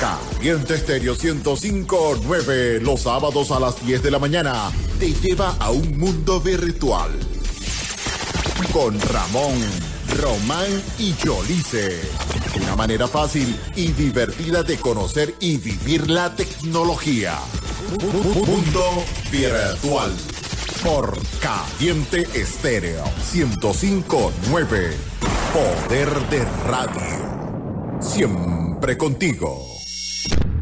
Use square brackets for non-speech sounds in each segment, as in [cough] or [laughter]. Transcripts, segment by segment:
Caliente Estéreo 1059, los sábados a las 10 de la mañana, te lleva a un mundo virtual. Con Ramón, Román y Yolice. Una manera fácil y divertida de conocer y vivir la tecnología. Mundo virtual. Por Caliente Estéreo 1059. Poder de radio. Siempre contigo.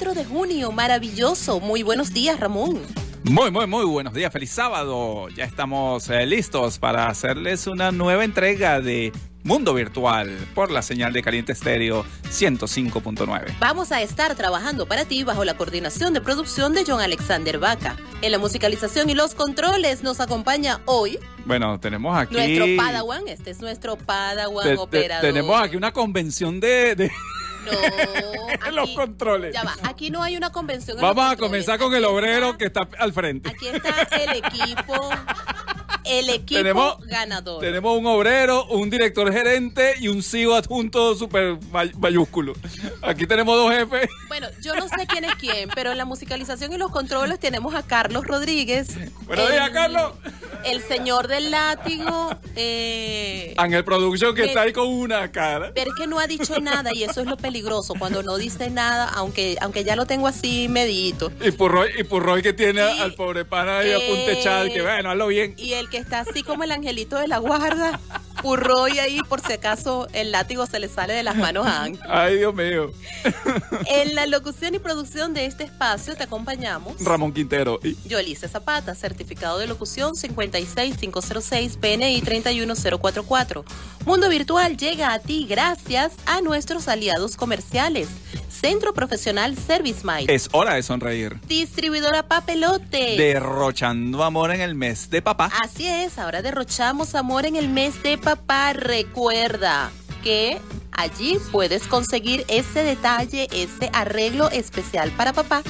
4 de junio. Maravilloso. Muy buenos días, Ramón. Muy, muy, muy buenos días. Feliz sábado. Ya estamos eh, listos para hacerles una nueva entrega de Mundo Virtual por la señal de Caliente Estéreo 105.9. Vamos a estar trabajando para ti bajo la coordinación de producción de John Alexander Vaca. En la musicalización y los controles nos acompaña hoy. Bueno, tenemos aquí. Nuestro Padawan, este es nuestro Padawan operador. tenemos aquí una convención de no, [laughs] los aquí- controles. Ya va, aquí no hay una convención. en Vamos los a comenzar con Aquí el está- obrero que está al frente. Aquí está el equipo. [laughs] El [laughs] equipo Tenemos- ganador. Tenemos un obrero, un director gerente y un CEO adjunto super may- mayúsculo. Aquí tenemos dos jefes. Bueno, yo no sé quién es quién, pero en la musicalización y los controles tenemos a Carlos Rodríguez. Buenos el- días, Carlos. El señor del látigo. Eh, Ángel Production que está ahí con una cara. pero es que no ha dicho nada y eso es lo peligroso, cuando no dice nada, aunque, aunque ya lo tengo así medito. Y Purroy, y Purroy que tiene Y- al pobre pana ahí a eh, y que bueno, hazlo bien. Y el que está así como el angelito de la guarda, Purroy ahí por si acaso el látigo se le sale de las manos a Ángel. Ay, Dios mío. En la locución y producción de este espacio te acompañamos. Ramón Quintero. Y- Yolice Zapata, certificado de locución 56506, PNI 31044. Mundo Virtual llega a ti gracias a nuestros aliados comerciales. Centro Profesional Service Mite. Es hora de sonreír. Distribuidora Papelote. Derrochando amor en el mes de papá. Así es, ahora derrochamos amor en el mes de papá. Recuerda que allí puedes conseguir ese detalle, ese arreglo especial para papá.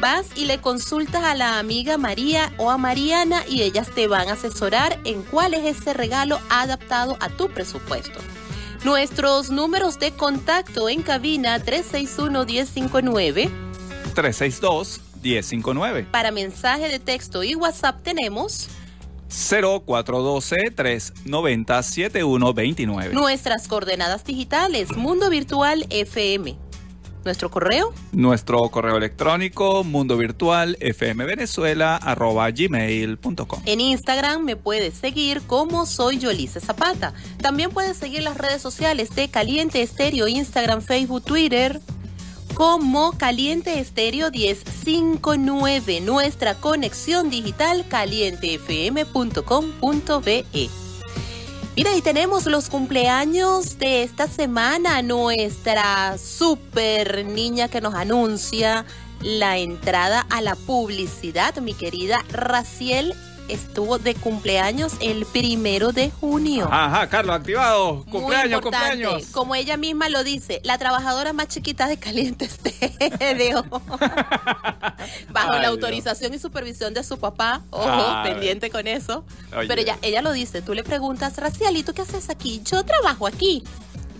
Vas y le consultas a la amiga María o a Mariana y ellas te van a asesorar en cuál es ese regalo adaptado a tu presupuesto. Nuestros números de contacto en cabina 361-1059. 362-1059. Para mensaje de texto y WhatsApp tenemos 0412-390-7129. Nuestras coordenadas digitales, Mundo Virtual FM. Nuestro correo, Nuestro correo electrónico mundo virtual fmvenezuela arroba gmail.com. en Instagram me puedes seguir como soy Yolice Zapata. También puedes seguir las redes sociales de Caliente Estéreo, Instagram, Facebook, Twitter, como Caliente Estéreo 1059. Nuestra conexión digital calientefm.com.be. Mira, y tenemos los cumpleaños de esta semana. Nuestra super niña que nos anuncia la entrada a la publicidad, mi querida Raciel, estuvo de cumpleaños el primero de junio. Ajá, Carlos, activado. Cumpleaños, cumpleaños. Como ella misma lo dice, la trabajadora más chiquita de Caliente Estéreo. [laughs] Bajo Ay, la Dios. autorización y supervisión de su papá. Ojo, Ay. pendiente con eso. Oye. Pero ella, ella lo dice. Tú le preguntas, Raciel, ¿y tú qué haces aquí? Yo trabajo aquí.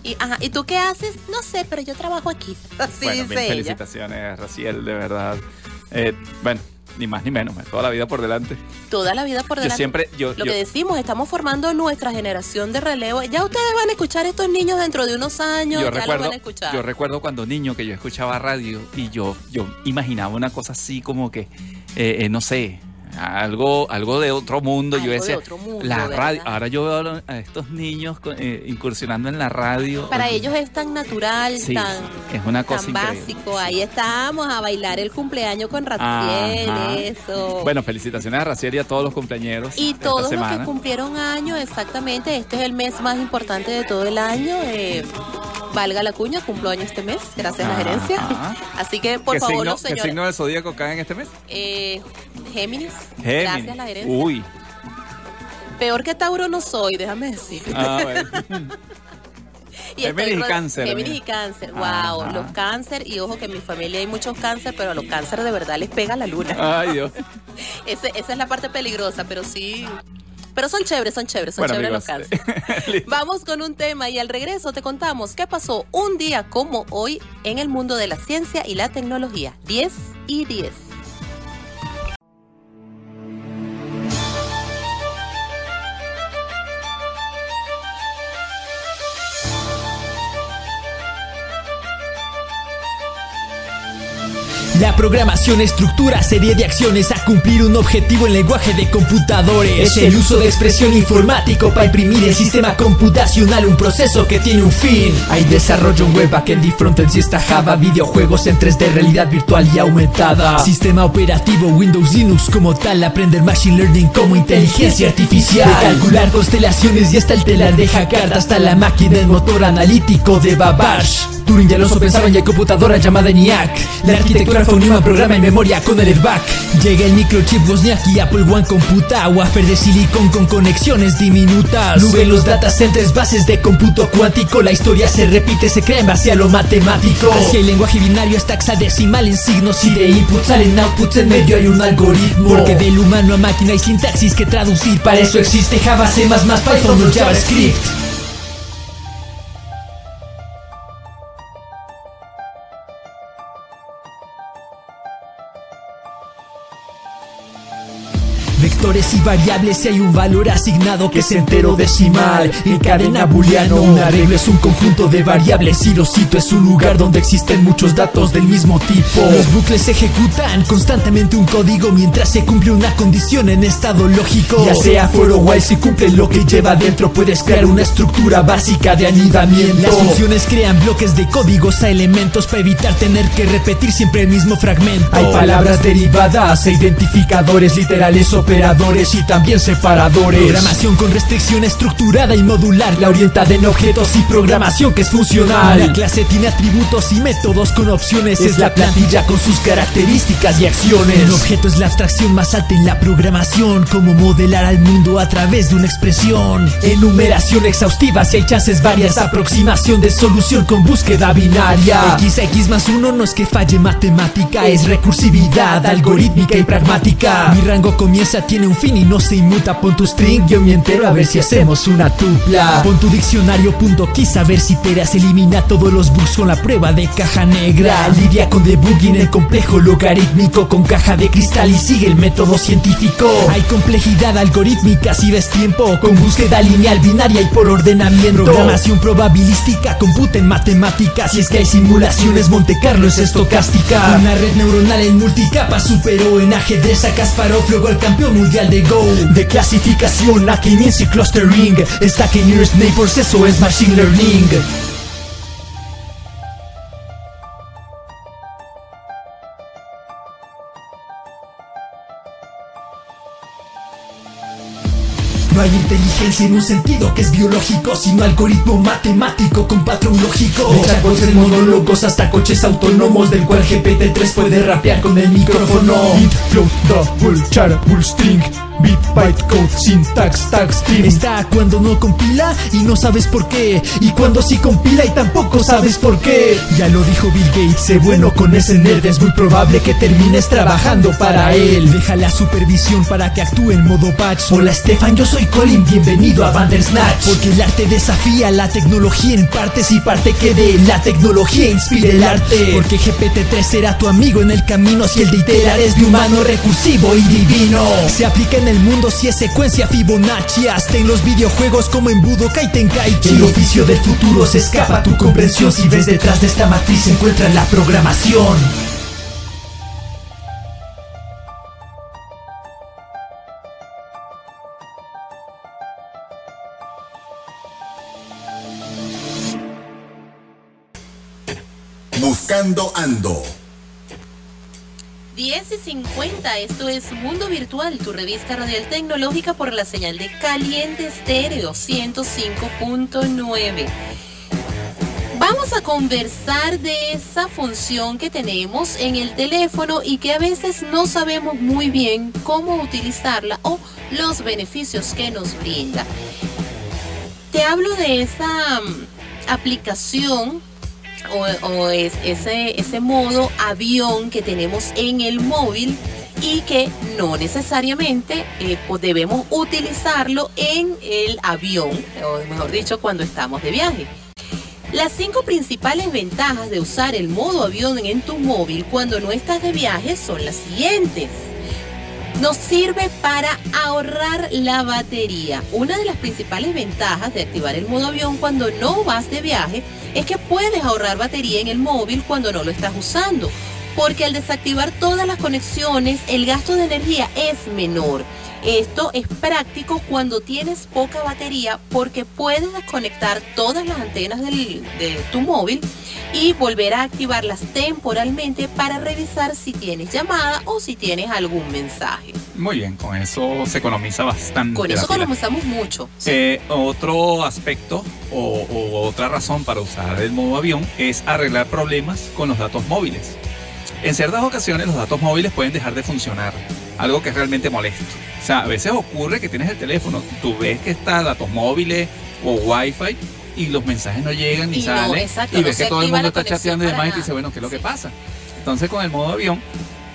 Y, ajá, ¿y tú qué haces? No sé, pero yo trabajo aquí. [laughs] Así bueno, dice ella. felicitaciones, Raciel, de verdad. Eh, bueno, ni más ni menos, toda la vida por delante. Toda la vida por Yo delante. siempre, yo, Lo yo- que decimos, estamos formando nuestra generación de relevo. Ya ustedes van a escuchar a estos niños dentro de unos años, yo ya recuerdo, los van a escuchar. yo recuerdo cuando niño que yo escuchaba radio y yo, yo imaginaba una cosa así como que, eh, eh, no sé, algo, algo de otro mundo. Algo yo de decía, otro mundo, la radio. Ahora yo veo a estos niños eh, incursionando en la radio. Para ellos es tan natural, Sí, tan, es una cosa tan básico. Ahí estamos a bailar el cumpleaños con Raciel, Ajá. eso. Bueno, felicitaciones a Raciel y a todos los cumpleaños. y de todos los que cumplieron años, exactamente. Este es el mes más importante de todo el año. eh, valga la cuña, cumplo año este mes, gracias a la gerencia. Así que, por ¿Qué favor, signo, los ¿Qué señores. signo del zodíaco cae en este mes? eh, Géminis, Géminis. gracias la gerencia. Uy. Peor que Tauro no soy, déjame decir. Ah, bueno. [laughs] Y Géminis y cáncer, Géminis y cáncer, wow. Ajá. Los cáncer, y ojo que en mi familia hay muchos cáncer, pero a los cáncer de verdad les pega la luna. Ay, Dios. [laughs] Ese- esa es la parte peligrosa, pero sí. Pero son chéveres, son chéveres, son Bueno, chéveres los cáncer. [laughs] Vamos con un tema y al regreso te contamos qué pasó un día como hoy en el mundo de la ciencia y la tecnología. 10 y 10. La programación estructura serie de acciones a cumplir un objetivo en lenguaje de computadores. Es el uso de expresión informático para imprimir el sistema computacional, un proceso que tiene un fin. Hay desarrollo en web, backend y frontend, si está Java, videojuegos en 3D, realidad virtual y aumentada. Sistema operativo Windows Linux como tal, aprender machine learning como inteligencia artificial. De calcular constelaciones y hasta el telar de Haggard, hasta la máquina, el motor analítico de Babbage. Turing y Alonso pensaban ya en computadora llamada ENIAC La arquitectura fue un imán, programa y memoria con el airbag Llega el microchip Wozniak y Apple One computa Wafer de silicón con conexiones diminutas. Nube en los data centers, bases de cómputo cuántico. La historia se repite, se crea en base a lo matemático. Hacia el lenguaje binario hasta hexadecimal en signos y de inputs salen outputs En medio hay un algoritmo. Porque del humano a máquina hay sintaxis que traducir Para eso existe Java, C++, Python o JavaScript Vectores y variables si hay un valor asignado que es entero decimal En cadena booleano un arreglo es un conjunto de variables y lo cito es un lugar donde existen muchos datos del mismo tipo. Los bucles ejecutan constantemente un código mientras se cumple una condición en estado lógico. Ya sea for o while si cumple lo que lleva dentro puedes crear una estructura básica de anidamiento. Las funciones crean bloques de códigos a elementos para evitar tener que repetir siempre el mismo fragmento. Hay palabras derivadas e identificadores literales operadores y también separadores. Programación con restricción estructurada y modular, la orientada en objetos y programación que es funcional. La clase tiene atributos y métodos con opciones, es la plantilla con sus características y acciones. Un objeto es la abstracción más alta en la programación, como modelar al mundo a través de una expresión. Enumeración exhaustiva si hay chances varias, aproximación de solución con búsqueda binaria. X a X más uno no es que falle matemática, es recursividad algorítmica y pragmática. Mi rango comienza, tiene un fin y no se inmuta. Pon tu string, yo me entero a ver si hacemos una tupla. Pon tu diccionario punto quiz a ver si teras elimina todos los bugs con la prueba de caja negra. Lidia con debugging el complejo logarítmico con caja de cristal y sigue el método científico. Hay complejidad algorítmica si ves tiempo con búsqueda lineal binaria y por ordenamiento. Programación probabilística, computa en matemáticas. Si es que hay simulaciones, Monte Carlo es estocástica. Una red neuronal en multicapa superó en ajedrez a Kasparov, luego el campeón mundial de Go. De clasificación a y clustering. Que nearest neighbors, eso es machine learning. Inteligencia en un sentido que es biológico, sino algoritmo matemático con patrón lógico. De en monólogos hasta coches autónomos, del cual GPT-3 puede rapear con el micrófono. Bit, flow, double, char, full string. Bit, byte, code, syntax, tag, string. Está cuando no compila y no sabes por qué. Y cuando sí compila y tampoco sabes por qué. Ya lo dijo Bill Gates, sé bueno con ese nerd. Es muy probable que termines trabajando para él. Deja la supervisión para que actúe en modo patch. Hola Stefan, yo soy Colin, bienvenido a Bandersnatch. Porque el arte desafía la tecnología en partes y parte que de la tecnología inspire el arte. Porque GPT-3 será tu amigo en el camino si el de iterar es de humano recursivo y divino. Se aplica en el mundo si es secuencia Fibonacci, hasta en los videojuegos como en Budokai Tenkaichi. El oficio del futuro se escapa a tu comprensión si ves detrás de esta matriz se encuentra la programación. Buscando Ando. 10 y 50, esto es Mundo Virtual, tu revista radial tecnológica por la señal de Caliente Estéreo 105.9. Vamos a conversar de esa función que tenemos en el teléfono y que a veces no sabemos muy bien cómo utilizarla o los beneficios que nos brinda. Te hablo de esa mm, aplicación o, es ese, modo avión que tenemos en el móvil y que no necesariamente eh, debemos utilizarlo en el avión, o mejor dicho, cuando estamos de viaje. Las cinco principales ventajas de usar el modo avión en tu móvil cuando no estás de viaje son las siguientes. Nos sirve para ahorrar la batería. Una de las principales ventajas de activar el modo avión cuando no vas de viaje es que puedes ahorrar batería en el móvil cuando no lo estás usando. porque al desactivar todas las conexiones el gasto de energía es menor. Esto es práctico cuando tienes poca batería porque puedes desconectar todas las antenas del- de tu móvil y volver a activarlas temporalmente para revisar si tienes llamada o si tienes algún mensaje. Muy bien, con eso se economiza bastante. Con eso economizamos mucho. Eh, otro aspecto o, o otra razón para usar el modo avión es arreglar problemas con los datos móviles. En ciertas ocasiones los datos móviles pueden dejar de funcionar, algo que es realmente molesto. O sea, a veces ocurre que tienes el teléfono, tú ves que está datos móviles o wifi y los mensajes no llegan ni Y no, salen exacto, y ves que todo el mundo está chateando y demás y te dice, bueno, ¿qué es lo que pasa? Entonces con el modo avión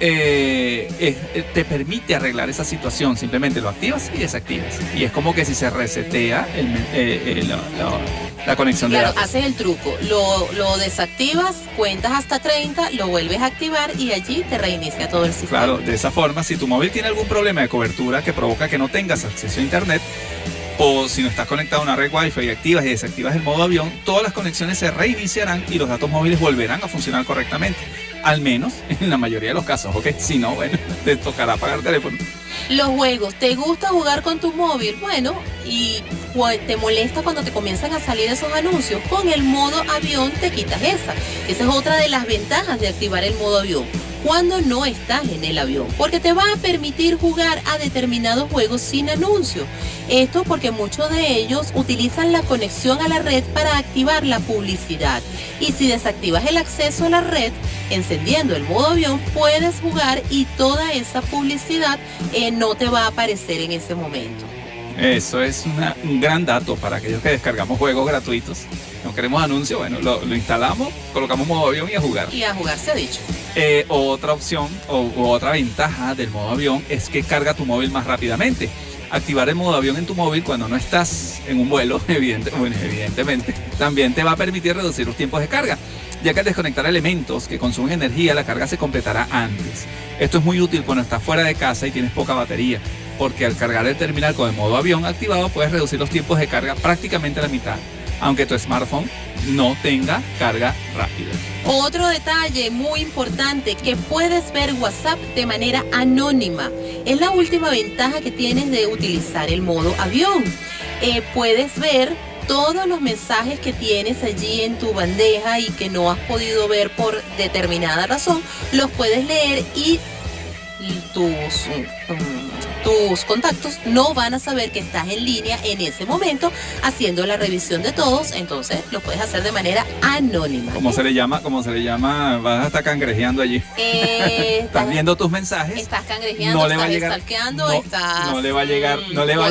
eh, es- eh, te permite arreglar esa situación, simplemente lo activas y desactivas. Y es como que si se resetea el eh, eh, la, la- la conexión de Claro, datos. haces el truco, lo, lo desactivas, cuentas hasta 30, lo vuelves a activar y allí te reinicia todo el sistema. Claro, de esa forma, si tu móvil tiene algún problema de cobertura que provoca que no tengas acceso a internet, o si no estás conectado a una red Wi-Fi y activas y desactivas el modo avión, todas las conexiones se reiniciarán y los datos móviles volverán a funcionar correctamente. Al menos [laughs] en la mayoría de los casos, ¿ok? Si no, bueno, [laughs] te tocará pagar el teléfono. Los juegos, ¿te gusta jugar con tu móvil? Bueno, y te molesta cuando te comienzan a salir esos anuncios. Con el modo avión te quitas esa. Esa es otra de las ventajas de activar el modo avión. Cuando no estás en el avión, porque te va a permitir jugar a determinados juegos sin anuncio. Esto porque muchos de ellos utilizan la conexión a la red para activar la publicidad. Y si desactivas el acceso a la red, encendiendo el modo avión, puedes jugar y toda esa publicidad eh, no te va a aparecer en ese momento. Eso es un gran dato para aquellos que descargamos juegos gratuitos. [laughs] No queremos anuncios, bueno, lo, lo instalamos, colocamos modo avión y a jugar. Y a jugar se ha dicho. Eh, otra opción o otra ventaja del modo avión es que carga tu móvil más rápidamente. Activar el modo avión en tu móvil cuando no estás en un vuelo, [laughs] evidente- bueno, evidentemente, también te va a permitir reducir los tiempos de carga, ya que al desconectar elementos que consumen energía, la carga se completará antes. Esto es muy útil cuando estás fuera de casa y tienes poca batería, porque al cargar el terminal con el modo avión activado puedes reducir los tiempos de carga prácticamente a la mitad, aunque tu smartphone no tenga carga rápida. Otro detalle muy importante, que puedes ver WhatsApp de manera anónima. Es la última ventaja que tienes de utilizar el modo avión. Eh, puedes ver todos los mensajes que tienes allí en tu bandeja y que no has podido ver por determinada razón, los puedes leer y tus, tus contactos no van a saber que estás en línea en ese momento haciendo la revisión de todos, entonces lo puedes hacer de manera anónima. Como se le llama, como se le llama, vas a estar cangrejeando allí. Eh, [laughs] Estás viendo tus mensajes. Estás cangrejeando, no le va a estás llegar, no, estás. no le va a llegar, no le va a,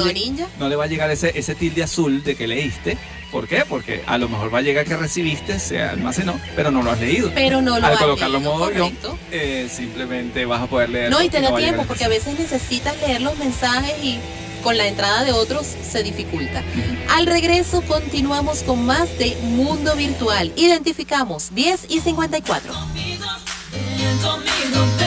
no le va a llegar ese, ese tilde azul de que leíste. ¿Por qué? Porque a lo mejor va a llegar que recibiste, se almacenó, pero no lo has leído. Pero no lo Al has colocarlo en leído, modo avión, correcto. eh, simplemente vas a poder leer. No, y te da tiempo, porque a veces necesitas leer los mensajes y con la entrada de otros se dificulta. Al regreso continuamos con más de Mundo Virtual. Identificamos 10 y 54. conmigo, ven conmigo.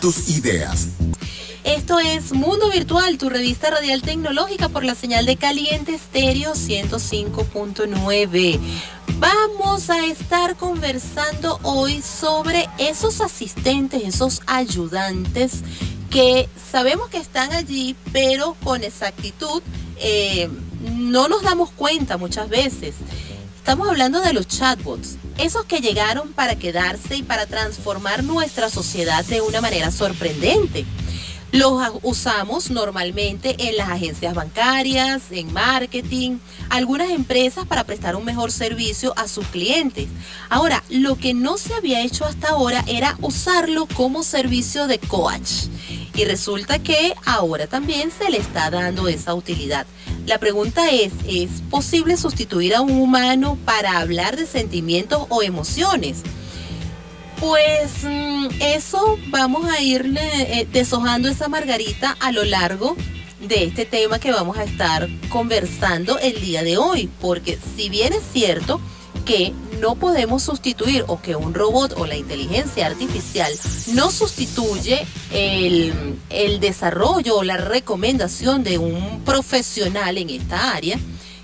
Tus ideas. Esto es Mundo Virtual, tu revista radial tecnológica por la señal de Caliente Estéreo 105.9. Vamos a estar conversando hoy sobre esos asistentes, esos ayudantes que sabemos que están allí, pero con exactitud eh, no nos damos cuenta muchas veces. Estamos hablando de los chatbots, esos que llegaron para quedarse y para transformar nuestra sociedad de una manera sorprendente. Los usamos normalmente en las agencias bancarias, en marketing, algunas empresas para prestar un mejor servicio a sus clientes. Ahora, lo que no se había hecho hasta ahora era usarlo como servicio de coach. Y resulta que ahora también se le está dando esa utilidad. La pregunta es, ¿es posible sustituir a un humano para hablar de sentimientos o emociones? Pues mm, eso vamos a irle eh, deshojando esa margarita a lo largo de este tema que vamos a estar conversando el día de hoy, porque si bien es cierto que no podemos sustituir o que un robot o la inteligencia artificial no sustituye el, el desarrollo o la recomendación de un profesional en esta área,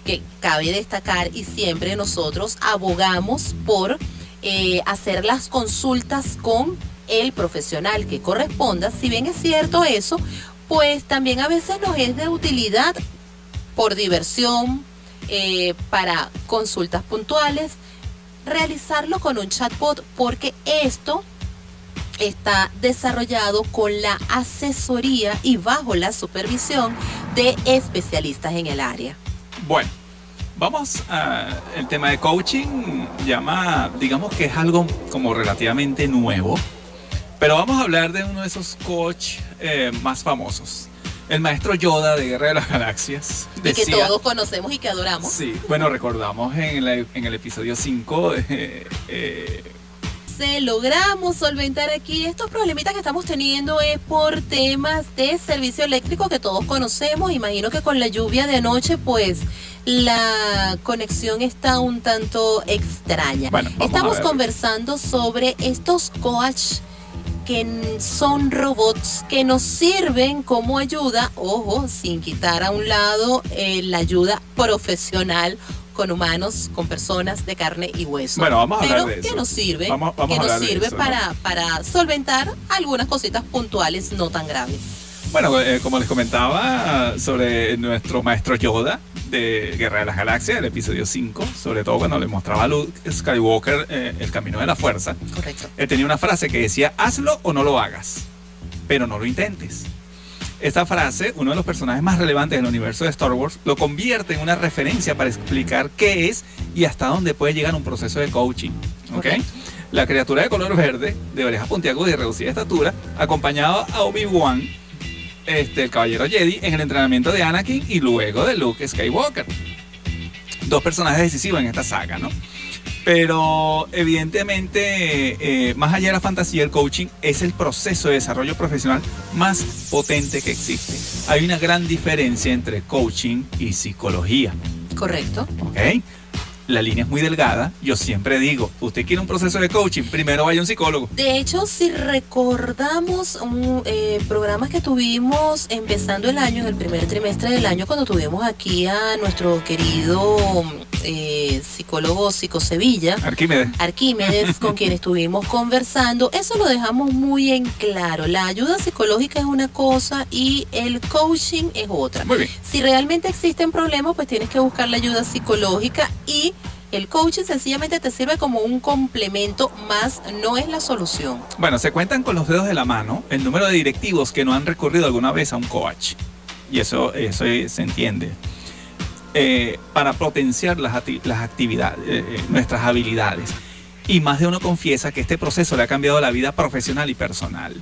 que cabe destacar y siempre nosotros abogamos por eh, hacer las consultas con el profesional que corresponda. Si bien es cierto eso, pues también a veces nos es de utilidad por diversión, eh, para consultas puntuales, realizarlo con un chatbot porque esto está desarrollado con la asesoría y bajo la supervisión de especialistas en el área. Bueno, vamos al tema de coaching. Llama, digamos que es algo como relativamente nuevo. Pero vamos a hablar de uno de esos coach eh, más famosos. El maestro Yoda de Guerra de las Galaxias. y que todos conocemos y que adoramos. Sí, bueno, recordamos en, la- en el episodio 5 eh, eh, Se logramos solventar aquí estos problemitas que estamos teniendo es por temas de servicio eléctrico que todos conocemos. Imagino que con la lluvia de anoche, pues la conexión está un tanto extraña. Bueno, Estamos ver. conversando sobre estos coach que son robots que nos sirven como ayuda, ojo, sin quitar a un lado eh, la ayuda profesional con humanos, con personas de carne y hueso. Bueno, vamos a Pero hablar de que eso. nos sirve, Vamos- vamos que nos sirve eso, ¿no? para, para solventar algunas cositas puntuales no tan graves. Bueno, eh, como les comentaba sobre nuestro maestro Yoda de Guerra de las Galaxias, el episodio 5, sobre todo cuando le mostraba a Luke Skywalker eh, el camino de la fuerza, Correcto. él tenía una frase que decía, hazlo o no lo hagas, pero no lo intentes. Esta frase, uno de los personajes más relevantes del universo de Star Wars, lo convierte en una referencia para explicar qué es y hasta dónde puede llegar un proceso de coaching. ¿ok? Correcto. La criatura de color verde, de orejas puntiagudas y reducida estatura, acompañaba a Obi-Wan, este, el caballero Jedi, en el entrenamiento de Anakin y luego de Luke Skywalker. Dos personajes decisivos en esta saga, ¿no? Pero evidentemente, eh, más allá de la fantasía, el coaching es el proceso de desarrollo profesional más potente que existe. Hay una gran diferencia entre coaching y psicología. Correcto. ¿ok? La línea es muy delgada. Yo siempre digo, usted quiere un proceso de coaching, primero vaya a un psicólogo. De hecho, si recordamos un, eh, programas que tuvimos empezando el año, en el primer trimestre del año, cuando tuvimos aquí a nuestro querido eh, psicólogo Psicosevilla, Arquímedes. Arquímedes, [laughs] con quien estuvimos conversando, eso lo dejamos muy en claro. La ayuda psicológica es una cosa y el coaching es otra. Muy bien. Si realmente existen problemas, pues tienes que buscar la ayuda psicológica y el coaching sencillamente te sirve como un complemento más, no es la solución. Bueno, se cuentan con los dedos de la mano el número de directivos que no han recurrido alguna vez a un coach. Y eso, eso se entiende. Eh, para potenciar las, las actividades, eh, eh, nuestras habilidades. Y más de uno confiesa que este proceso le ha cambiado la vida profesional y personal.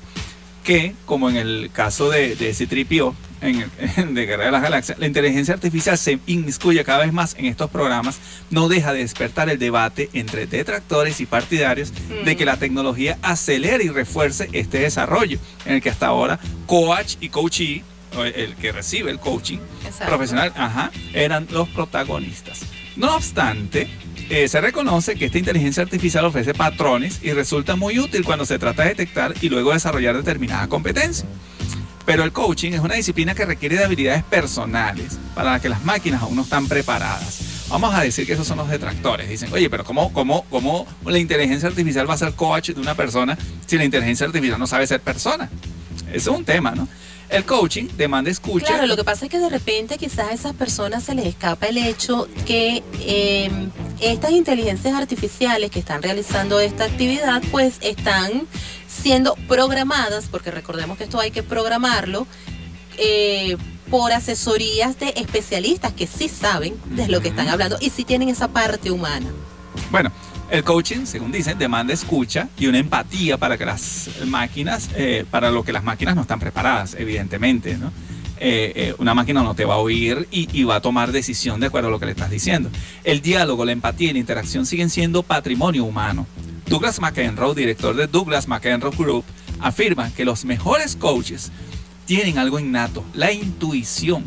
Que, como en el caso de, de C-3PO, en el- [laughs] de Guerra de las Galaxias, la inteligencia artificial se inmiscuye cada vez más en estos programas, no deja de despertar el debate entre detractores y partidarios de que la tecnología acelere y refuerce este desarrollo, en el que hasta ahora coach y coachee, el que recibe el coaching Exacto. profesional, ajá, eran los protagonistas. No obstante, eh, se reconoce que esta inteligencia artificial ofrece patrones y resulta muy útil cuando se trata de detectar y luego desarrollar determinada competencia. Pero el coaching es una disciplina que requiere de habilidades personales para que las máquinas aún no están preparadas. Vamos a decir que esos son los detractores. Dicen, oye, pero ¿cómo, cómo, ¿cómo la inteligencia artificial va a ser coach de una persona si la inteligencia artificial no sabe ser persona? Eso es un tema, ¿no? El coaching demanda escucha. Claro, lo que pasa es que de repente quizás a esas personas se les escapa el hecho que eh, estas inteligencias artificiales que están realizando esta actividad pues están siendo programadas, porque recordemos que esto hay que programarlo, eh, por asesorías de especialistas que sí saben de lo que están hablando y sí tienen esa parte humana. Bueno, el coaching, según dicen, demanda escucha y una empatía para que las máquinas, eh, para lo que las máquinas no están preparadas, evidentemente, ¿no? Eh, eh, una máquina no te va a oír y, y va a tomar decisión de acuerdo a lo que le estás diciendo. El diálogo, la empatía y la interacción siguen siendo patrimonio humano. Douglas McEnroe, director de Douglas McEnroe Group, afirma que los mejores coaches tienen algo innato, la intuición.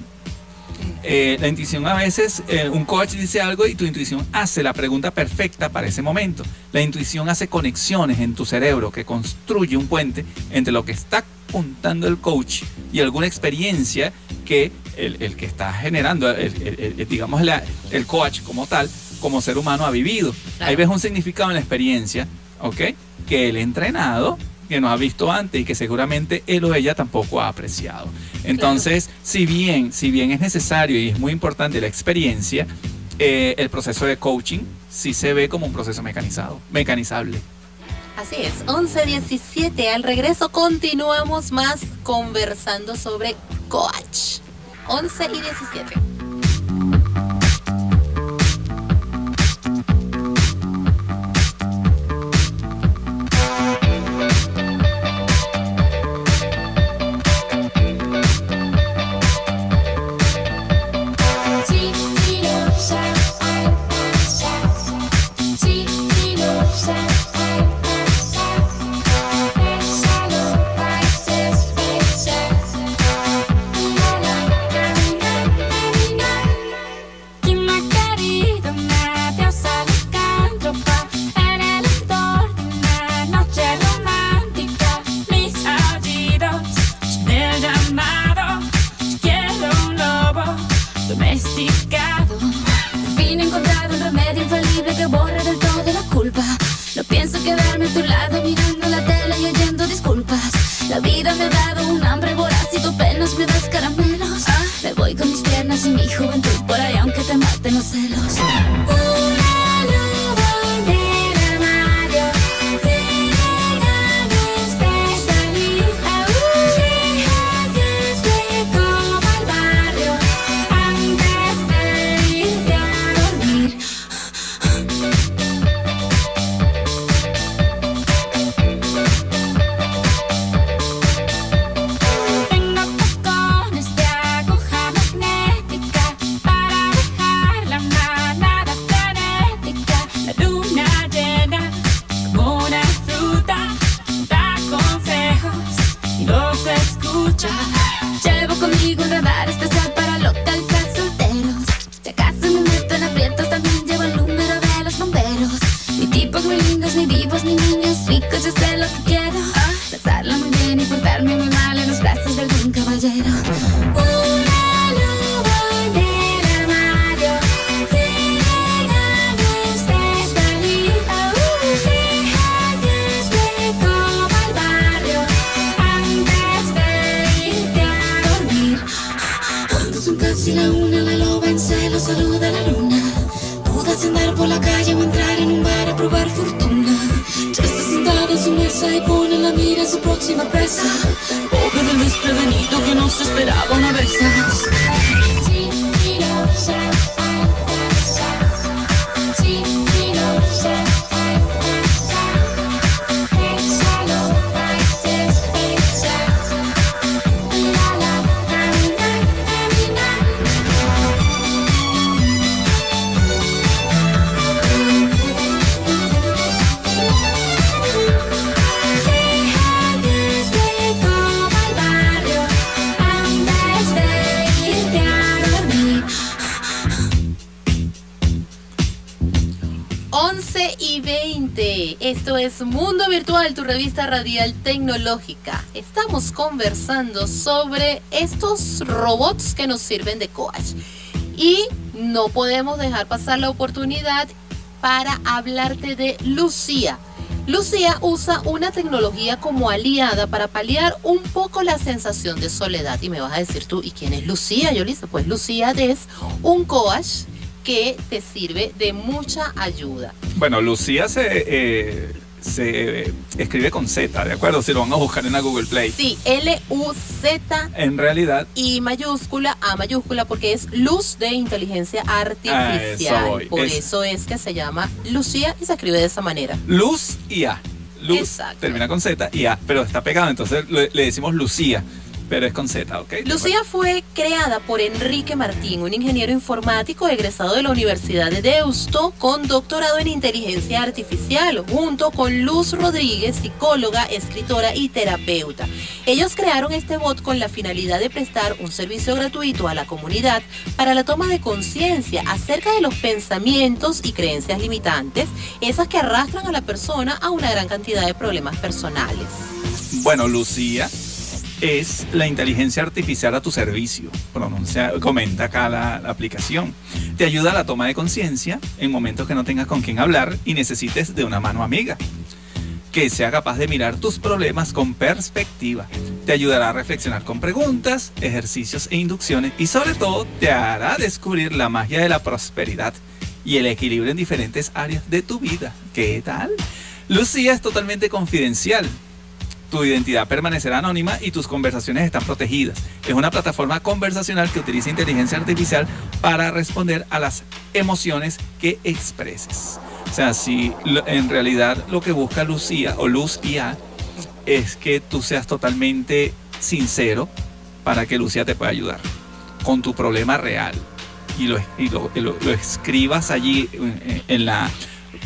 Eh, la intuición a veces, eh, un coach dice algo y tu intuición hace la pregunta perfecta para ese momento. La intuición hace conexiones en tu cerebro que construye un puente entre lo que está contando el coach y alguna experiencia que el, el que está generando, el, el- digamos, la- el coach como tal, como ser humano ha vivido. Claro. Ahí ves un significado en la experiencia, ¿ok? Que el entrenado, que no ha visto antes y que seguramente él o ella tampoco ha apreciado. Entonces, si bien, si bien es necesario y es muy importante la experiencia, eh, el proceso de coaching sí se ve como un proceso mecanizado, mecanizable. Así es, 11.17. Al regreso continuamos más conversando sobre coach. 11 y 17. Todo es Mundo Virtual, tu revista radial tecnológica. Estamos conversando sobre estos robots que nos sirven de coach. Y no podemos dejar pasar la oportunidad para hablarte de Lucía. Lucía usa una tecnología como aliada para paliar un poco la sensación de soledad. Y me vas a decir tú, ¿y quién es Lucía, Yolisa? Pues Lucía es un coach que te sirve de mucha ayuda. Bueno, Lucía se, eh, se escribe con Z, ¿de acuerdo? Si lo van a buscar en la Google Play. Sí, L-U-Z En realidad, y mayúscula A mayúscula porque es luz de inteligencia artificial. Eso. Por Es- eso es que se llama Lucía y se escribe de esa manera. Luz y A. Luz Exacto. termina con Z y A, pero está pegado, entonces le, le decimos Lucía, pero es con Z, ¿ok? Lucía fue creada por Enrique Martín, un ingeniero informático egresado de la Universidad de Deusto con doctorado en inteligencia artificial, junto con Luz Rodríguez, psicóloga, escritora y terapeuta. Ellos crearon este bot con la finalidad de prestar un servicio gratuito a la comunidad para la toma de conciencia acerca de los pensamientos y creencias limitantes, esas que arrastran a la persona a una gran cantidad de problemas personales. Bueno, Lucía es la inteligencia artificial a tu servicio, pronuncia, comenta acá la, la aplicación. Te ayuda a la toma de conciencia en momentos que no tengas con quién hablar y necesites de una mano amiga. Que sea capaz de mirar tus problemas con perspectiva. Te ayudará a reflexionar con preguntas, ejercicios e inducciones y sobre todo te hará descubrir la magia de la prosperidad y el equilibrio en diferentes áreas de tu vida. ¿Qué tal? Lucía es totalmente confidencial. Tu identidad permanecerá anónima y tus conversaciones están protegidas. Es una plataforma conversacional que utiliza inteligencia artificial para responder a las emociones que expreses. O sea, si en realidad lo que busca Lucía o Luz IA es que tú seas totalmente sincero para que Lucía te pueda ayudar con tu problema real y lo, y lo, lo- lo escribas allí eh, en la...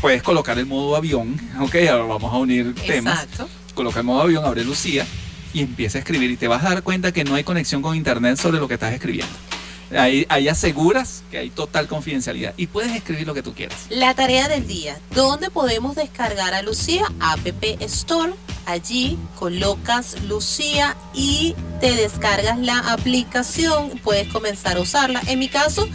Puedes colocar el modo avión, ok, ahora vamos a unir temas Exacto. Coloca el modo avión, abre Lucía y empieza a escribir y te vas a dar cuenta que no hay conexión con internet sobre lo que estás escribiendo. Ahí, aseguras que hay total confidencialidad y puedes escribir lo que tú quieras. La tarea del día, ¿dónde podemos descargar a Lucía? App Store. Allí colocas Lucía y te descargas la aplicación. Puedes comenzar a usarla. En mi caso,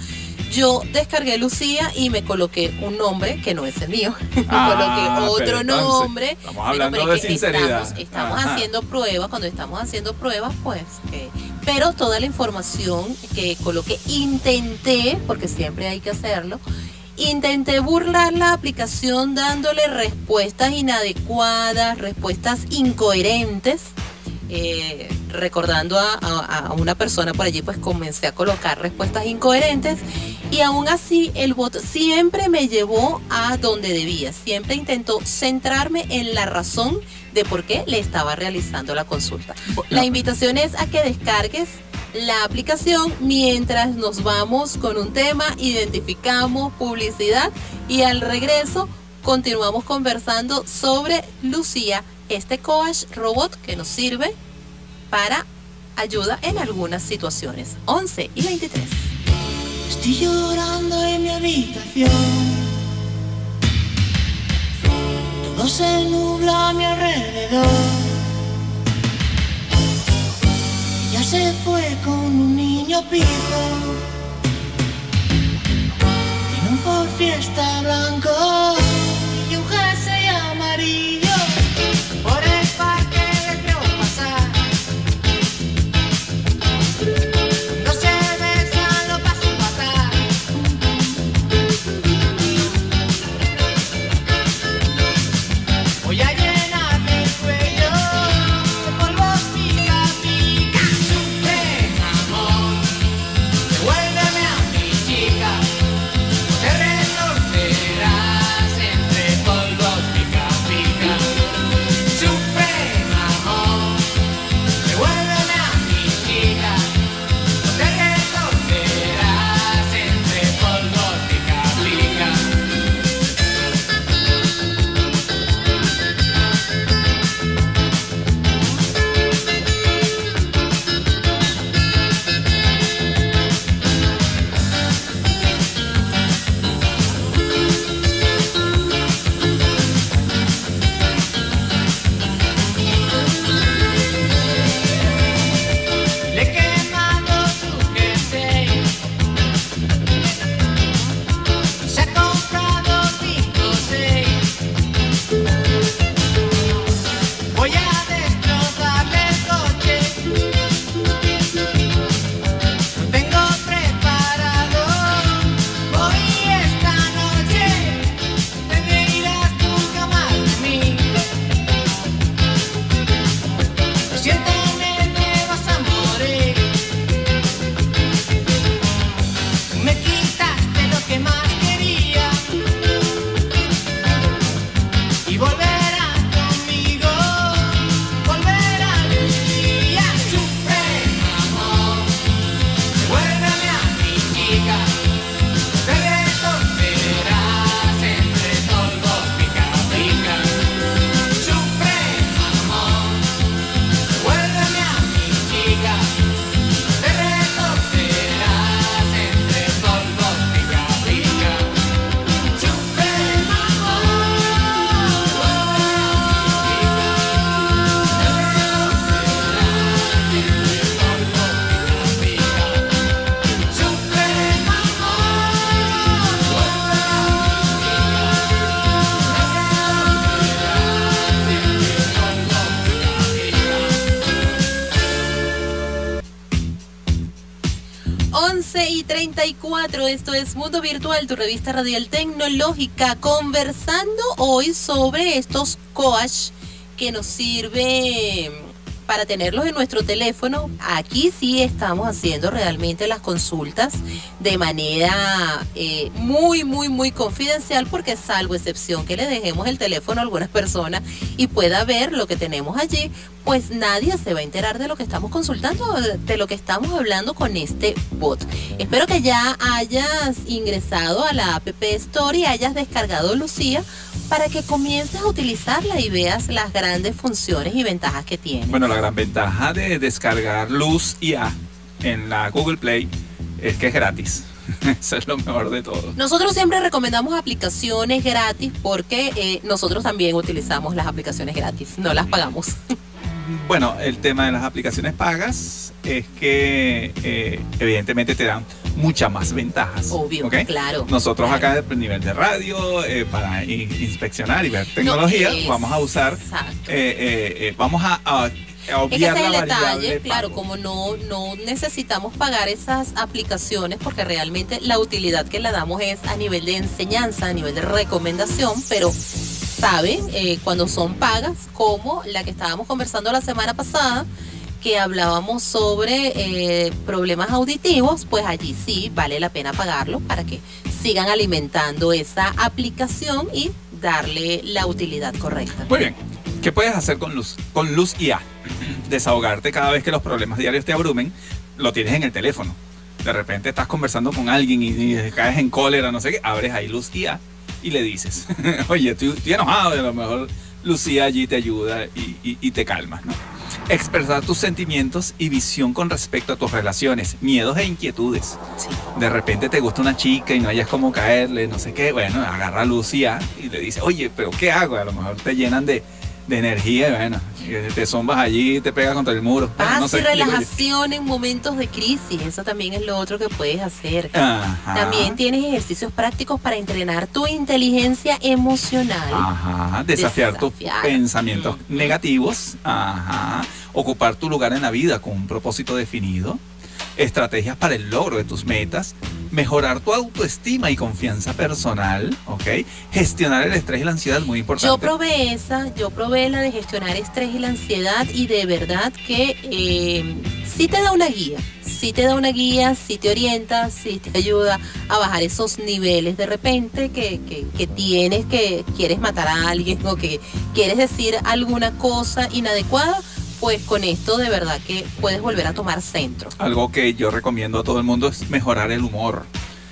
yo descargué Lucía y me coloqué un nombre que no es el mío. [laughs] Me Ah, coloqué otro pero entonces, nombre. estamos hablando pero de que sinceridad. Estamos, estamos haciendo pruebas. Cuando estamos haciendo pruebas, pues. eh, pero toda la información que coloqué, intenté, porque siempre hay que hacerlo, Intenté burlar la aplicación dándole respuestas inadecuadas, respuestas incoherentes. Eh, recordando a, a- a una persona por allí, pues comencé a colocar respuestas incoherentes y aún así el bot siempre me llevó a donde debía. Siempre intentó centrarme en la razón de por qué le estaba realizando la consulta. La invitación es a que descargues la aplicación mientras nos vamos con un tema, identificamos publicidad y al regreso continuamos conversando sobre Lucía, este coach robot que nos sirve para ayuda en algunas situaciones. 11 y 23. Estoy llorando en mi habitación. Todo se nubla a mi alrededor. Ella se fue con un niño pijo. Tiene un Ford Fiesta blanco y un jersey 34, esto es Mundo Virtual, tu revista radial tecnológica, conversando hoy sobre estos coach que nos sirve para tenerlos en nuestro teléfono. Aquí sí estamos haciendo realmente las consultas de manera eh, muy, muy, muy confidencial porque salvo excepción que le dejemos el teléfono a algunas personas y pueda ver lo que tenemos allí, pues nadie se va a enterar de lo que estamos consultando, de lo que estamos hablando con este bot. Espero que ya hayas ingresado a la App Store y hayas descargado Lucía para que comiences a utilizarla y veas las grandes funciones y ventajas que tiene. Bueno, la gran ventaja de descargar Luz IA en la Google Play es que es gratis. [laughs] Eso es lo mejor de todo. Nosotros siempre recomendamos aplicaciones gratis porque eh, nosotros también utilizamos las aplicaciones gratis, no las pagamos. [laughs] Bueno, el tema de las aplicaciones pagas es que eh, evidentemente te dan muchas más ventajas. Obvio, claro. Nosotros claro. acá a nivel de radio, eh, para in- inspeccionar y ver tecnología, vamos a usar, eh, eh, eh, vamos a, a- Es que ese es el detalle, claro, como no, no necesitamos pagar esas aplicaciones porque realmente la utilidad que le damos es a nivel de enseñanza, a nivel de recomendación, pero saben eh, cuando son pagas, como la que estábamos conversando la semana pasada, que hablábamos sobre eh, problemas auditivos, pues allí sí vale la pena pagarlo para que sigan alimentando esa aplicación y darle la utilidad correcta. Muy bien. ¿Qué puedes hacer con Luz? Con Luz IA. [clears throat] Desahogarte cada vez que los problemas diarios te abrumen, lo tienes en el teléfono. De repente estás conversando con alguien y, y caes en cólera, no sé qué, abres ahí Luz IA y le dices, [laughs] oye, estoy, estoy enojado y a lo mejor Lucía allí te ayuda y, y- y te calmas, ¿no? Expresar tus sentimientos y visión con respecto a tus relaciones, miedos e inquietudes. Sí. De repente te gusta una chica y no hayas cómo caerle, no sé qué, bueno, agarra a Lucía y le dice, oye, pero ¿qué hago? A lo mejor te llenan de, de energía bueno, te zombas allí te pegas contra el muro. Bueno, Paz no sé, y relajación en momentos de crisis, eso también es lo otro que puedes hacer. Ajá. También tienes ejercicios prácticos para entrenar tu inteligencia emocional. Ajá, desafiar, tus Desafiar. pensamientos Mm. negativos. Ajá. Ocupar tu lugar en la vida con un propósito definido. Estrategias para el logro de tus metas. Mejorar tu autoestima y confianza personal. ¿Ok? Gestionar el estrés y la ansiedad, muy importante. Yo probé esa, yo probé la de gestionar estrés y la ansiedad y de verdad que eh, sí te da una guía, sí te da una guía, sí te orienta, sí te ayuda a bajar esos niveles de repente que, que, que tienes, que quieres matar a alguien o que quieres decir alguna cosa inadecuada, pues con esto de verdad que puedes volver a tomar centro. Algo que yo recomiendo a todo el mundo es mejorar el humor.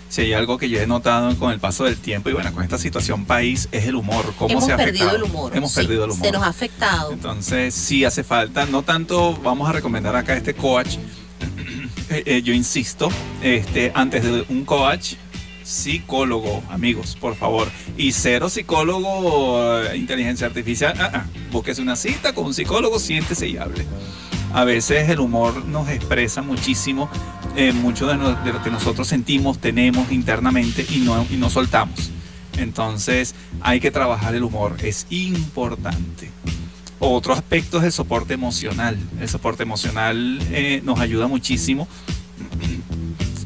Si hay algo que yo he notado con el paso del tiempo y bueno, con esta situación país, es el humor. ¿Cómo Hemos se ha perdido afectado? el humor. Hemos sí, perdido el humor. Se nos ha afectado. Entonces sí hace falta, no tanto vamos a recomendar acá este coach, [clears throat] Eh, eh, yo insisto, este, antes de un coach, psicólogo, amigos, por favor. Y cero psicólogo, eh, inteligencia artificial, ah, ah, una cita con un psicólogo, siéntese y hable. A veces el humor nos expresa muchísimo eh, mucho de lo que nosotros sentimos, tenemos internamente y no, y no soltamos. Entonces hay que trabajar el humor, es importante. Otro aspecto es el soporte emocional. El soporte emocional eh, nos ayuda muchísimo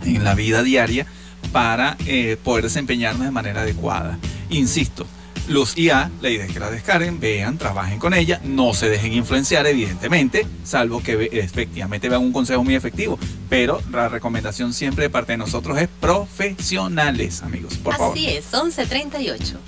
en la vida diaria para eh, poder desempeñarnos de manera adecuada. Insisto, Luz IA, la idea es que la descarguen, vean, trabajen con ella, no se dejen influenciar, evidentemente, salvo que ve- efectivamente vean un consejo muy efectivo. Pero la recomendación siempre de parte de nosotros es profesionales, amigos, por. Así es, 1138.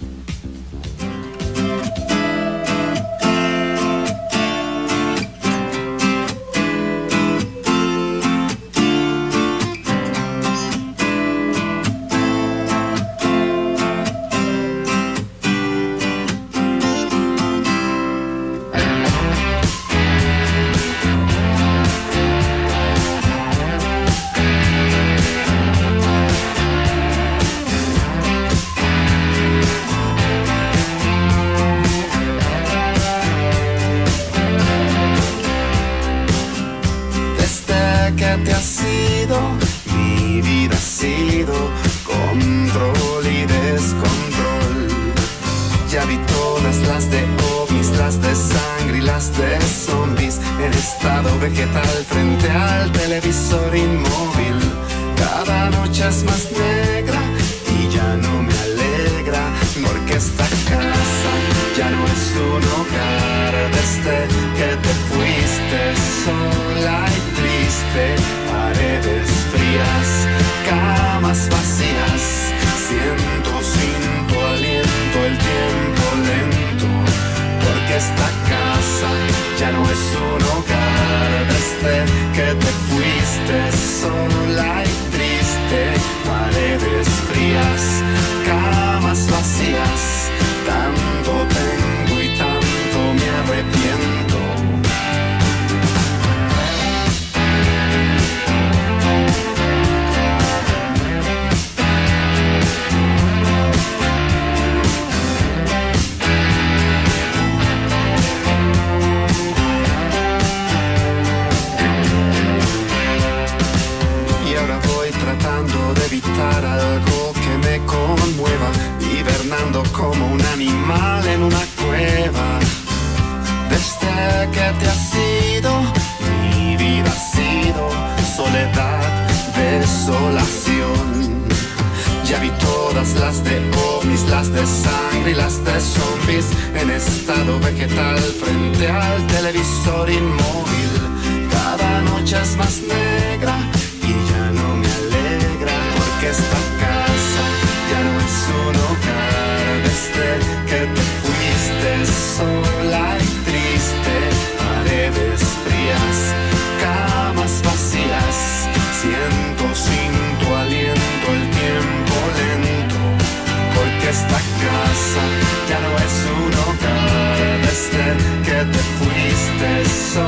Más negra y ya no me alegra porque esta casa ya no es un hogar desde que te fuiste sola y triste. Paredes frías, camas vacías, siento sin tu aliento el tiempo lento porque esta casa ya no es un hogar desde que te fuiste sola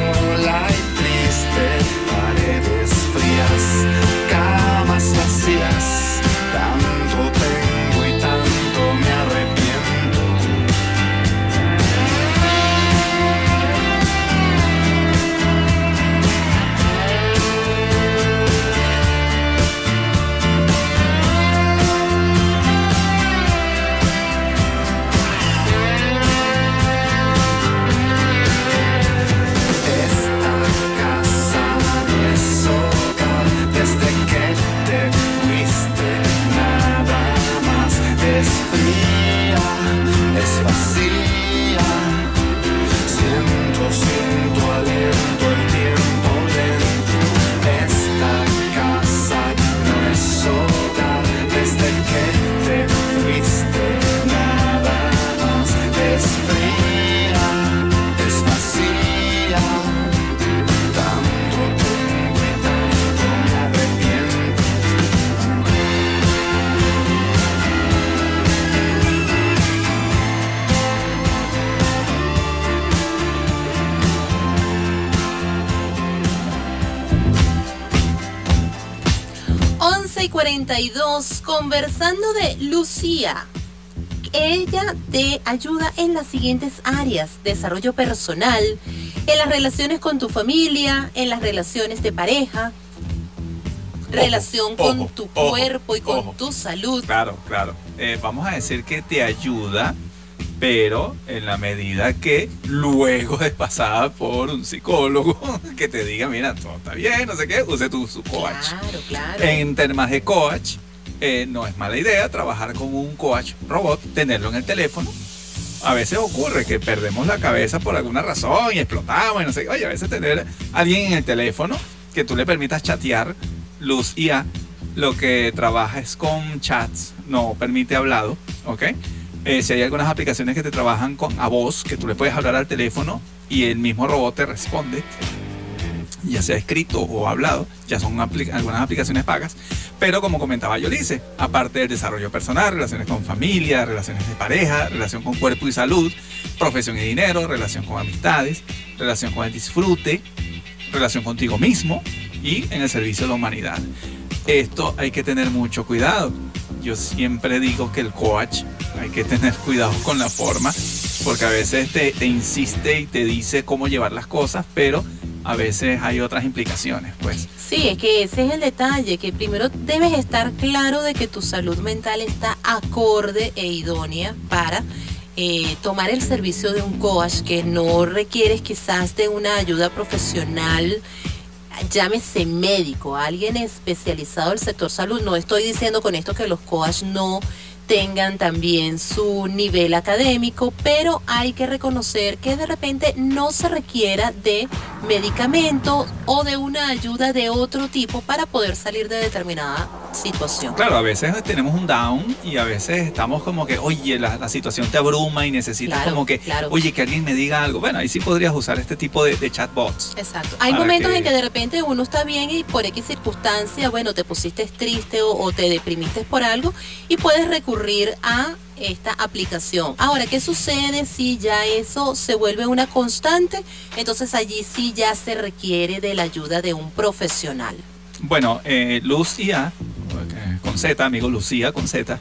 42, conversando de Lucía. Ella te ayuda en las siguientes áreas, desarrollo personal, en las relaciones con tu familia, en las relaciones de pareja, relación con tu ojo, cuerpo y con tu salud. Claro, claro. Eh, vamos a decir que te ayuda, pero en la medida que luego de pasar por un psicólogo [laughs] que te diga, mira, todo está bien, no sé qué, use tu su coach. Claro, claro. En temas de coach, eh, no es mala idea trabajar con un coach robot, tenerlo en el teléfono. A veces ocurre que perdemos la cabeza por alguna razón y explotamos y no sé qué. Oye, a veces tener a alguien en el teléfono que tú le permitas chatear, Luz IA, lo que trabaja es con chats, no permite hablado, ¿ok? Eh, si hay algunas aplicaciones que te trabajan con a voz, que tú le puedes hablar al teléfono y el mismo robot te responde, ya sea escrito o hablado, ya son algunas aplicaciones pagas, pero como comentaba yo dice, aparte del desarrollo personal, relaciones con familia, relaciones de pareja, relación con cuerpo y salud, profesión y dinero, relación con amistades, relación con el disfrute, relación contigo mismo y en el servicio de la humanidad. Esto hay que tener mucho cuidado. Yo siempre digo que el coach hay que tener [laughs] cuidado con la forma, porque a veces te, te insiste y te dice cómo llevar las cosas, pero a veces hay otras implicaciones, pues. Sí, es que ese es el detalle, que primero debes estar claro de que tu salud mental está acorde e idónea para eh, tomar el servicio de un coach que no requieres quizás de una ayuda profesional llámese médico, alguien especializado del sector salud. No estoy diciendo con esto que los coach no tengan también su nivel académico, pero hay que reconocer que de repente no se requiera de medicamento o de una ayuda de otro tipo para poder salir de determinada situación. Claro, a veces tenemos un down y a veces estamos como que, oye, la, la situación te abruma y necesitas Claro, como que, claro. oye, que alguien me diga algo. Bueno, ahí sí podrías usar este tipo de, de chatbots. Exacto. Hay momentos que- en que de repente uno está bien y por X circunstancia, bueno, te pusiste triste o, o te deprimiste por algo y puedes recurrir a esta aplicación. Ahora, ¿qué sucede si ya eso se vuelve una constante? Entonces allí sí ya se requiere de la ayuda de un profesional. Bueno, eh, con Z, amigo Lucía, con Z,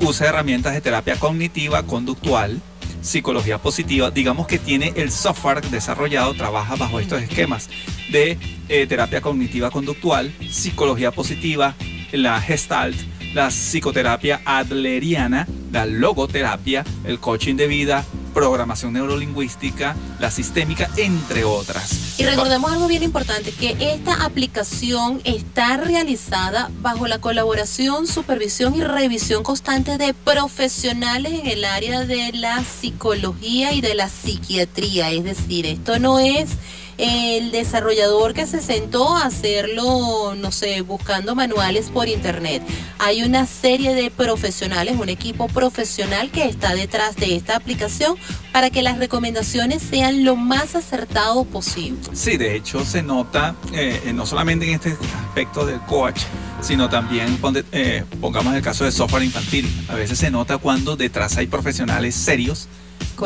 usa herramientas de terapia cognitiva, conductual, psicología positiva. Digamos que tiene el software desarrollado, trabaja bajo estos esquemas de eh, terapia cognitiva conductual, psicología positiva, la gestalt, la psicoterapia adleriana, la logoterapia, el coaching de vida, programación neurolingüística, la sistémica, entre otras. Y recordemos algo bien importante, que esta aplicación está realizada bajo la colaboración, supervisión y revisión constante de profesionales en el área de la psicología y de la psiquiatría. Es decir, esto no es el desarrollador que se sentó a hacerlo, no sé, buscando manuales por internet. Hay una serie de profesionales, un equipo profesional que está detrás de esta aplicación para que las recomendaciones sean lo más acertado posible. Sí, de hecho se nota, eh, no solamente en este aspecto del coach, sino también, eh, pongamos el caso de software infantil. A veces se nota cuando detrás hay profesionales serios,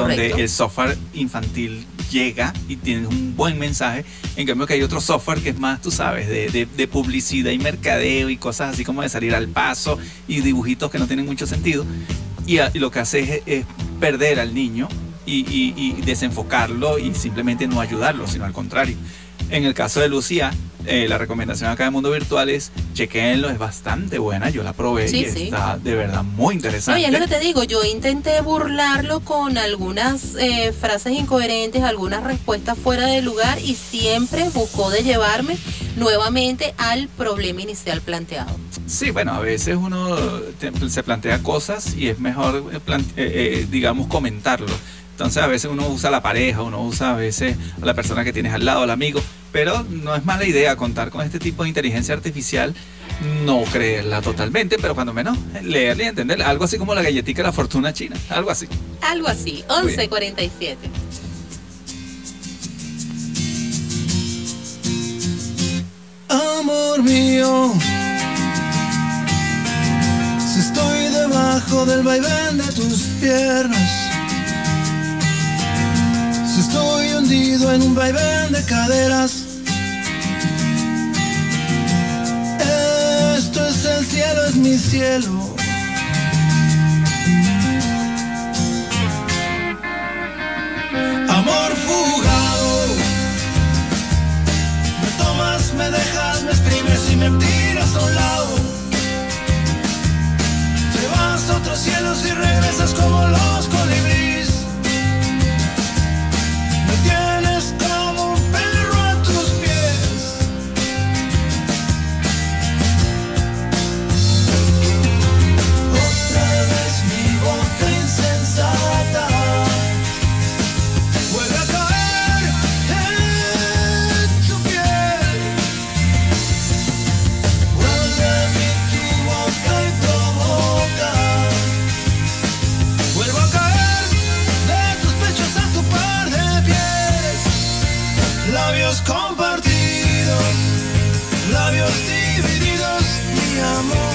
Correcto. donde el software infantil llega y tiene un buen mensaje. En cambio que hay otro software que es más, tú sabes, de, de- de publicidad y mercadeo y cosas así como de salir al paso y dibujitos que no tienen mucho sentido. Y, a- y lo que hace es, es perder al niño y, y- y desenfocarlo y simplemente no ayudarlo, sino al contrario. En el caso de Lucía, eh, la recomendación acá de Mundo Virtual es chequenlo, es bastante buena, yo la probé Sí, y sí. está de verdad muy No, interesante. y es lo que te digo, yo intenté burlarlo con algunas eh, frases incoherentes, algunas respuestas fuera de lugar y siempre buscó de llevarme nuevamente al problema inicial planteado. Sí, bueno, a veces uno se plantea cosas y es mejor, eh, digamos, comentarlo. Entonces a veces uno usa a la pareja, uno usa a veces a la persona que tienes al lado, al amigo, pero no es mala idea contar con este tipo de inteligencia artificial, no creerla totalmente, pero cuando menos leerla y entenderla. Algo así como la galletica de la fortuna china, algo así. Algo así, Muy bien. 11.47. Amor mío, si estoy debajo del vaivén de tus piernas, si estoy hundido en un vaivén de caderas, es el cielo, es mi cielo. Amor fugado. Me tomas, me dejas, me exprimes y me tiras a un lado. Te vas a otros cielos y regresas como los colibríes. Labios compartidos, labios divididos, mi amor.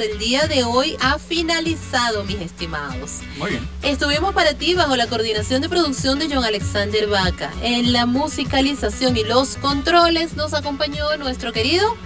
Por el día de hoy ha finalizado, mis estimados. Muy bien. Estuvimos para ti bajo la coordinación de producción de John Alexander Vaca. En la musicalización y los controles nos acompañó nuestro querido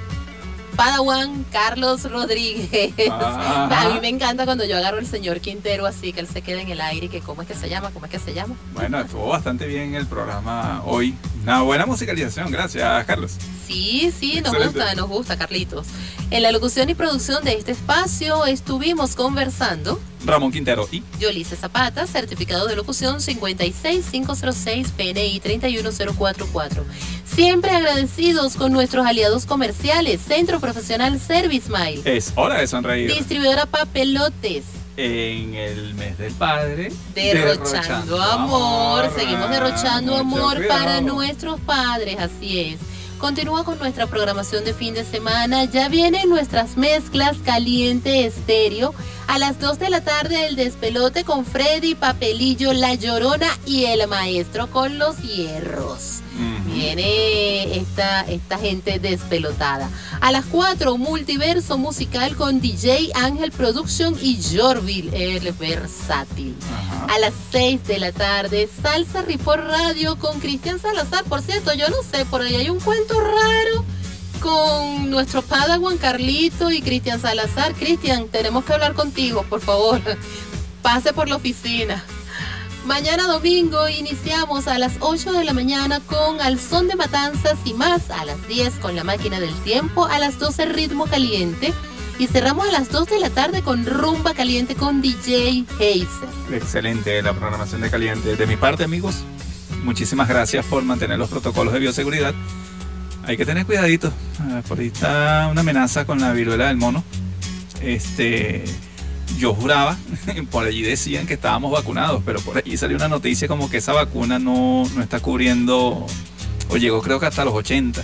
Padawan Carlos Rodríguez. Ajá. [laughs] A mí me encanta cuando yo agarro el señor Quintero así, que él se queda en el aire y que cómo es que se llama, cómo es que se llama. Bueno, estuvo bastante bien el programa hoy. Una buena musicalización, gracias, Carlos. Sí, sí, nos gusta, nos gusta, Carlitos. En la locución y producción de este espacio estuvimos conversando Ramón Quintero y Yolice Zapata, certificado de locución 56506 PNI 31044. Siempre agradecidos con nuestros aliados comerciales, Centro Profesional Service Mile, es hora de sonreír. distribuidora Papelotes, En el mes del padre. derrochando amor, seguimos derrochando amor para nuestros padres, así es. Continúa con nuestra programación de fin de semana. Ya vienen nuestras mezclas caliente estéreo. A las 2 de la tarde el despelote con Freddy, Papelillo, La Llorona y el maestro con los hierros. Ujú. Viene esta, esta gente despelotada. A las 4, multiverso musical con DJ Ángel Production y Jorville, el versátil. Ajá. A las 6 de la tarde, Salsa Report Radio con Cristian Salazar. Por cierto, yo no sé, por ahí hay un cuento raro con nuestro Padawan Carlito y Cristian Salazar. Cristian, tenemos que hablar contigo, por favor. [laughs] Pase por la oficina. Mañana domingo iniciamos a las 8 de la mañana con Al Son de Matanzas y más, a las 10 con la máquina del tiempo, a las 12 ritmo caliente y cerramos a las 2 de la tarde con rumba caliente con DJ Heiser. Excelente la programación de Caliente. De mi parte, amigos, muchísimas gracias por mantener los protocolos de bioseguridad. Hay que tener cuidadito. Ah, Por ahí está una amenaza con la viruela del mono. Este, yo juraba, [laughs] por allí decían que estábamos vacunados, pero por allí salió una noticia como que esa vacuna no, no está cubriendo, o llegó creo que hasta los 80.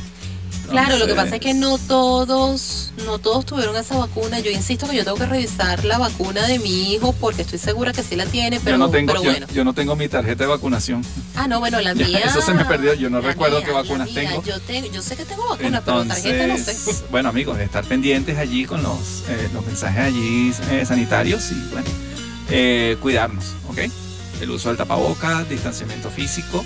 Claro, lo que pasa es que no todos, no todos tuvieron esa vacuna. Yo insisto que yo tengo que revisar la vacuna de mi hijo porque estoy segura que sí la tiene, pero, yo, no tengo, pero bueno. yo no tengo mi tarjeta de vacunación. Ah, no, bueno, la Ya, mía. eso se me perdió, yo no recuerdo mía, qué vacunas mía. tengo. Yo, tengo, yo sé que tengo vacuna, pero tarjeta no sé. Bueno amigos, estar pendientes allí con los, eh, los mensajes allí eh, sanitarios y bueno, eh, cuidarnos, ¿ok? El uso del tapabocas, distanciamiento físico,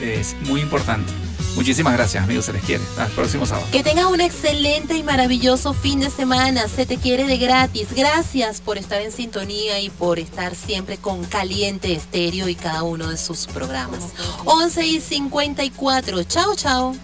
es muy importante. Muchísimas gracias amigos, se les quiere. Hasta el próximo sábado. Que tengas un excelente y maravilloso fin de semana. Se te quiere de gratis. Gracias por estar en sintonía y por estar siempre con Caliente Estéreo y cada uno de sus programas. 11 y 54. Chao, chao.